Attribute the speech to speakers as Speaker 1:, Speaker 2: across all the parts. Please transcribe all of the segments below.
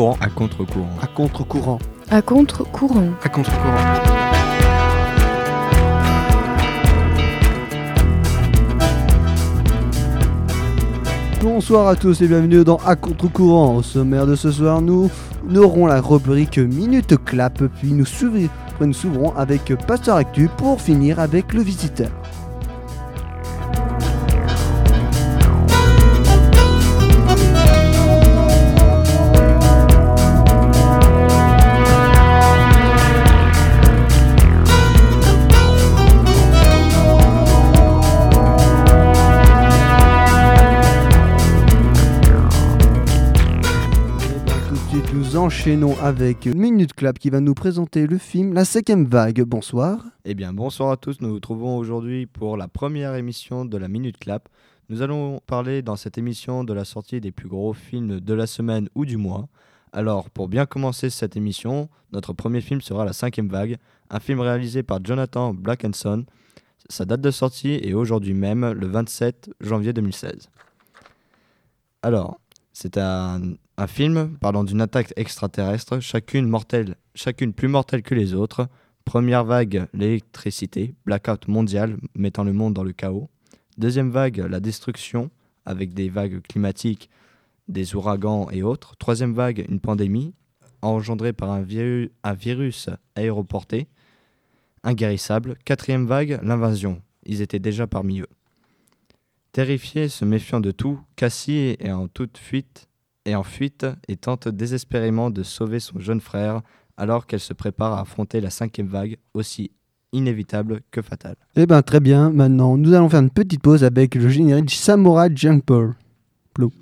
Speaker 1: contre-courant.
Speaker 2: À contre-courant.
Speaker 3: À contre-courant.
Speaker 4: À contre-courant.
Speaker 1: À contre-courant.
Speaker 3: Bonsoir à tous et bienvenue dans À contre-courant. Au sommaire de ce soir, nous, nous aurons la rubrique Minute Clap, puis nous s'ouvrons avec Pasteur Actu pour finir avec le visiteur. Enchaînons avec Minute Clap qui va nous présenter le film La cinquième vague. Bonsoir.
Speaker 2: Eh bien, bonsoir à tous. Nous nous trouvons aujourd'hui pour la première émission de la Minute Clap. Nous allons parler dans cette émission de la sortie des plus gros films de la semaine ou du mois. Alors, pour bien commencer cette émission, notre premier film sera La cinquième vague, un film réalisé par Jonathan Blackenson. Sa date de sortie est aujourd'hui même, le 27 janvier 2016. Alors, c'est un, un film parlant d'une attaque extraterrestre, chacune, mortelle, chacune plus mortelle que les autres. Première vague, l'électricité, blackout mondial mettant le monde dans le chaos. Deuxième vague, la destruction, avec des vagues climatiques, des ouragans et autres. Troisième vague, une pandémie, engendrée par un, viru- un virus aéroporté, inguérissable. Quatrième vague, l'invasion. Ils étaient déjà parmi eux. Terrifié, se méfiant de tout, Cassie est en toute fuite et en fuite et tente désespérément de sauver son jeune frère alors qu'elle se prépare à affronter la cinquième vague aussi inévitable que fatale.
Speaker 3: Eh ben très bien, maintenant nous allons faire une petite pause avec le générique Samurai Jumper. Plou.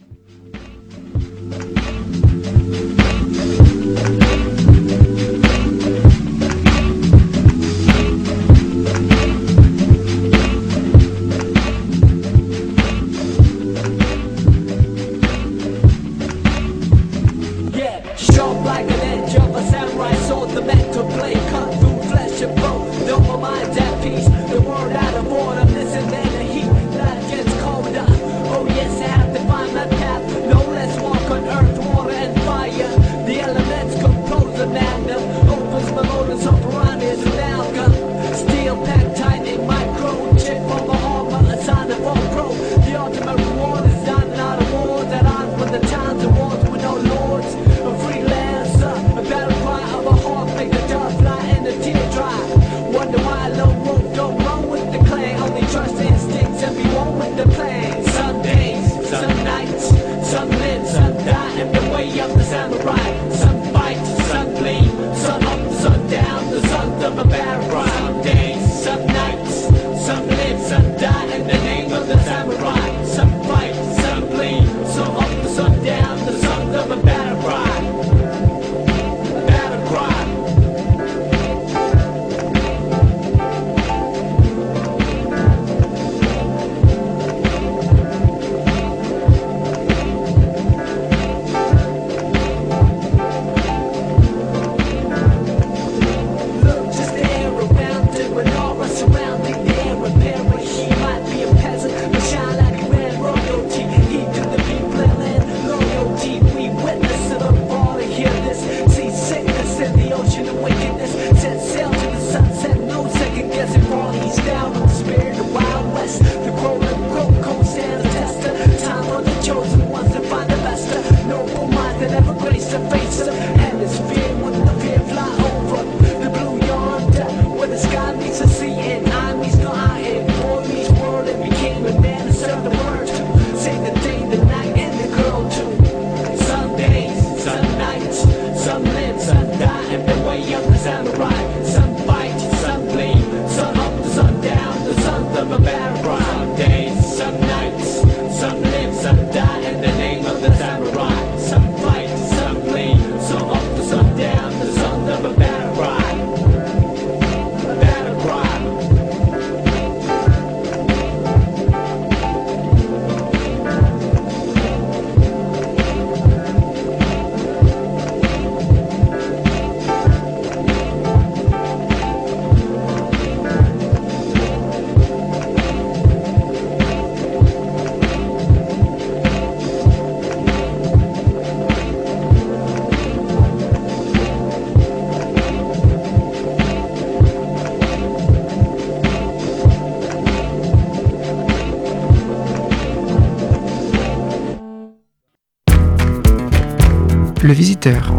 Speaker 1: Le visiteur.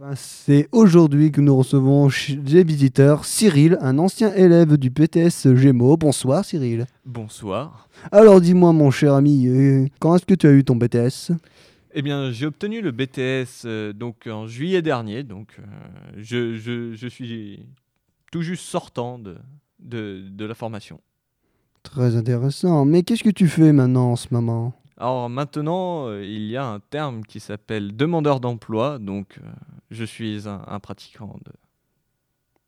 Speaker 5: Ben, C'est aujourd'hui que nous recevons chez les visiteurs Cyril, un ancien élève du PTS Gémeaux. Bonsoir Cyril.
Speaker 6: Bonsoir.
Speaker 5: Alors dis-moi mon cher ami, euh, quand est-ce que tu as eu ton BTS
Speaker 6: Eh bien, j'ai obtenu le BTS euh, donc en juillet dernier, donc euh, je, je- je suis tout juste sortant de, de, de la formation.
Speaker 5: Très intéressant. Mais qu'est-ce que tu fais maintenant en ce moment?
Speaker 6: Alors maintenant, euh, il y a un terme qui s'appelle demandeur d'emploi, donc euh, je suis un, un pratiquant de,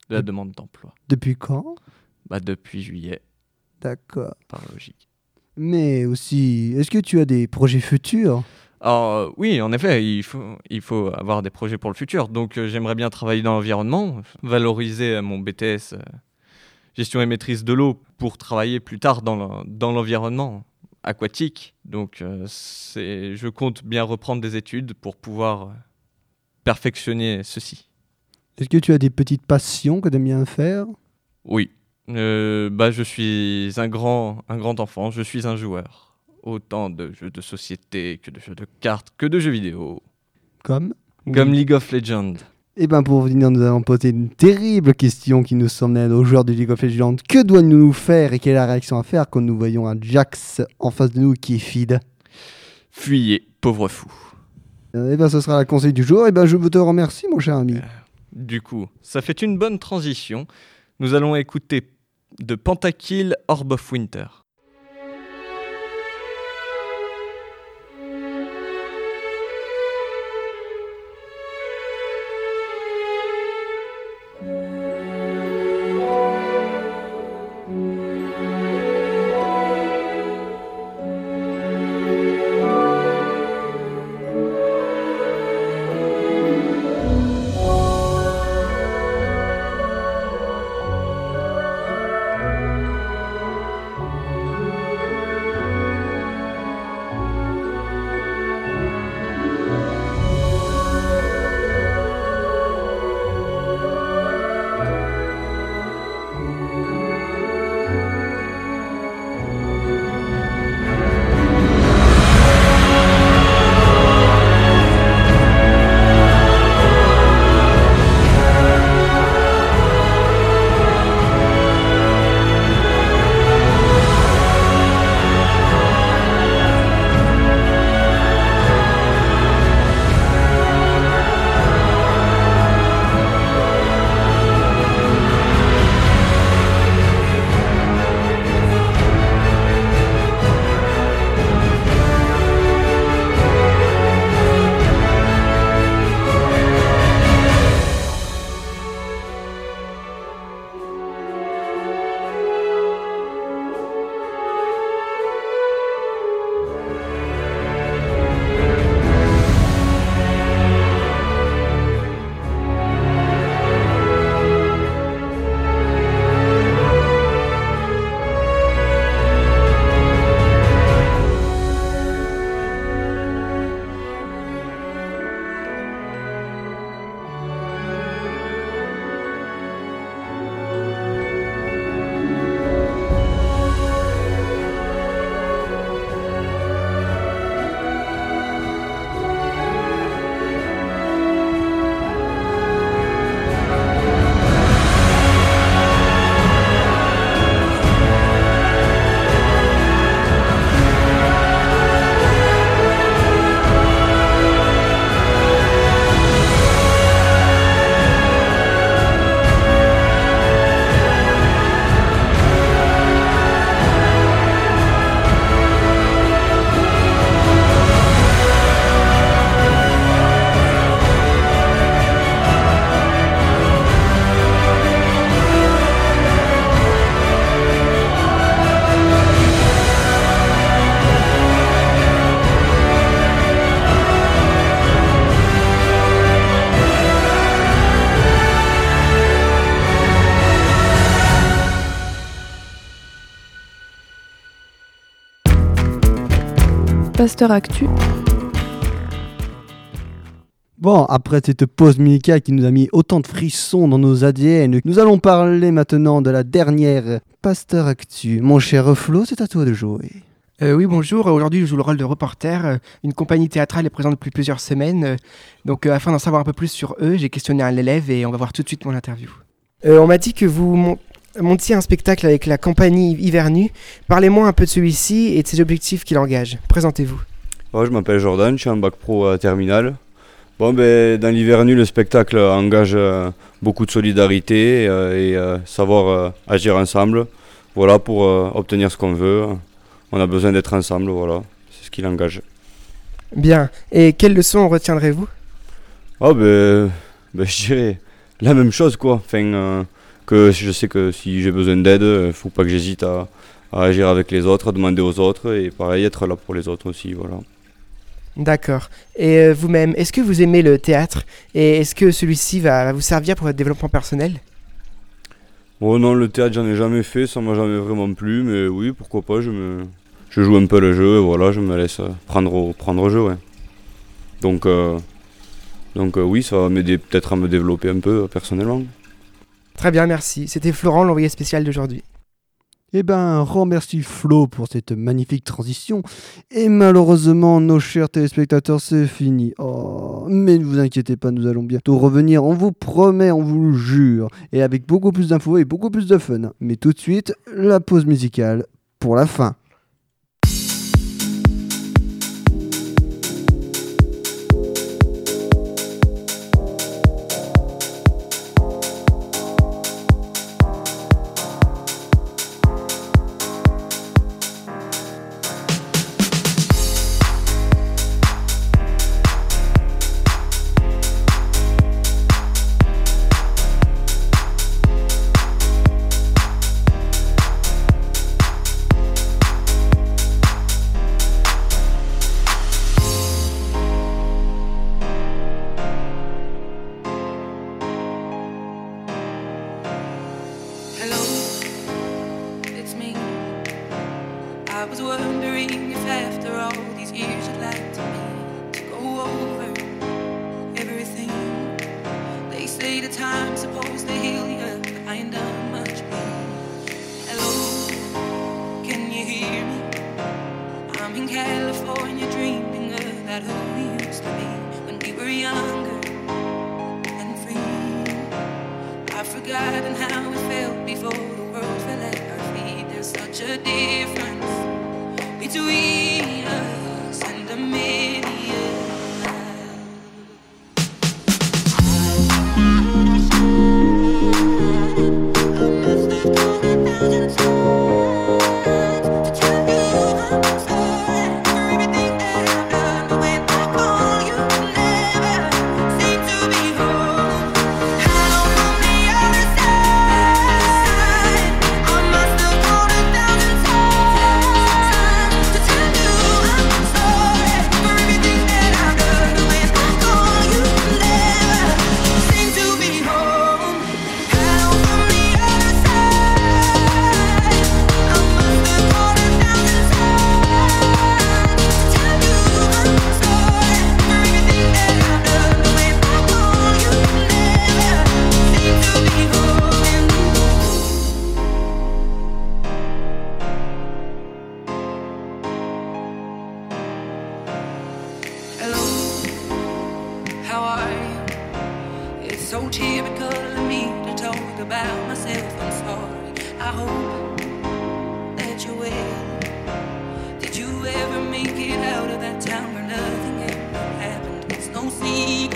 Speaker 6: de la demande d'emploi.
Speaker 5: Depuis quand?
Speaker 6: Bah, depuis juillet,
Speaker 5: D'accord.
Speaker 6: par logique.
Speaker 5: Mais aussi, est-ce que tu as des projets futurs?
Speaker 6: Alors euh, oui, en effet, il faut, il faut avoir des projets pour le futur. Donc euh, j'aimerais bien travailler dans l'environnement, valoriser mon BTS euh, gestion et maîtrise de l'eau pour travailler plus tard dans l'environnement aquatique. Donc euh, c'est, je compte bien reprendre des études pour pouvoir perfectionner ceci.
Speaker 5: Est-ce que tu as des petites passions que tu aimes bien faire?
Speaker 6: Oui, Euh, bah, je suis un grand, un grand enfant, je suis un joueur. Autant de jeux de société que de jeux de cartes que de jeux vidéo.
Speaker 5: Comme?
Speaker 6: Comme League of Legends.
Speaker 5: Eh bien, pour venir, nous allons poser une terrible question qui nous emmène aux joueurs de League of Legends. Que doit-nous faire et quelle est la réaction à faire quand nous voyons un Jax en face de nous qui est feed?
Speaker 6: Fuyez, pauvre fou.
Speaker 5: Eh bien, ce sera la conseil du jour. Eh bien, je te remercie, mon cher ami.
Speaker 6: Du coup, ça fait une bonne transition. Nous allons écouter de Pentakill Orb of Winter.
Speaker 4: Pasteur Actu.
Speaker 5: Bon, après cette pause musicale qui nous a mis autant de frissons dans nos ADN, nous allons parler maintenant de la dernière Pasteur Actu. Mon cher Flo, c'est à toi de jouer.
Speaker 1: Euh, oui, bonjour. Aujourd'hui, je joue le rôle de reporter. Une compagnie théâtrale est présente depuis plusieurs semaines. Donc, euh, afin d'en savoir un peu plus sur eux, j'ai questionné un élève et on va voir tout de suite mon interview. Euh, on m'a dit que vous montiez un spectacle avec la compagnie Hivernu. Parlez-moi un peu de celui-ci et de ses objectifs qu'il engage. Présentez-vous.
Speaker 7: Je m'appelle Jordan, je suis en bac pro à Terminal. Bon, ben, dans l'hiver nu, le spectacle engage euh, beaucoup de solidarité euh, et euh, savoir agir ensemble. Voilà, pour obtenir ce qu'on veut. On a besoin d'être ensemble, voilà. C'est ce qu'il engage.
Speaker 1: Bien. Et quelles leçons retiendrez-vous?
Speaker 7: Ah, ben, ben, je dirais la même chose, quoi. Enfin, que je sais que si j'ai besoin d'aide, il faut pas que j'hésite à, à agir avec les autres, à demander aux autres et pareil, être là pour les autres aussi, voilà.
Speaker 1: D'accord. Et euh, vous-même, est-ce que vous aimez le théâtre Et est-ce que celui-ci va, va vous servir pour votre développement personnel?
Speaker 7: Oh non, le théâtre, j'en ai jamais fait, ça m'a jamais vraiment plu, mais oui, pourquoi pas, je me... Je joue un peu le jeu, et voilà, je me laisse euh, prendre au, prendre au jeu, ouais. Donc, euh, donc euh, oui, ça va m'aider peut-être à me développer un peu euh, personnellement.
Speaker 1: Très bien, merci. C'était Florent, l'envoyé spécial d'aujourd'hui.
Speaker 5: Eh ben, merci Flo pour cette magnifique transition. Et malheureusement, nos chers téléspectateurs, c'est fini. Oh, mais ne vous inquiétez pas, nous allons bientôt revenir. On vous promet, on vous le jure. Et avec beaucoup plus d'infos et beaucoup plus de fun. Mais tout de suite, la pause musicale pour la fin.
Speaker 8: The time's supposed to heal you, but I ain't done much. Hello, can you hear me? I'm in California dreaming of that who we used to be when we were younger and free. I've forgotten how it felt before the world fell at our feet. There's such a difference between so typical of me to talk about myself. I'm sorry. I hope that you're well. Did you ever make it out of that town where nothing ever happened? It's no secret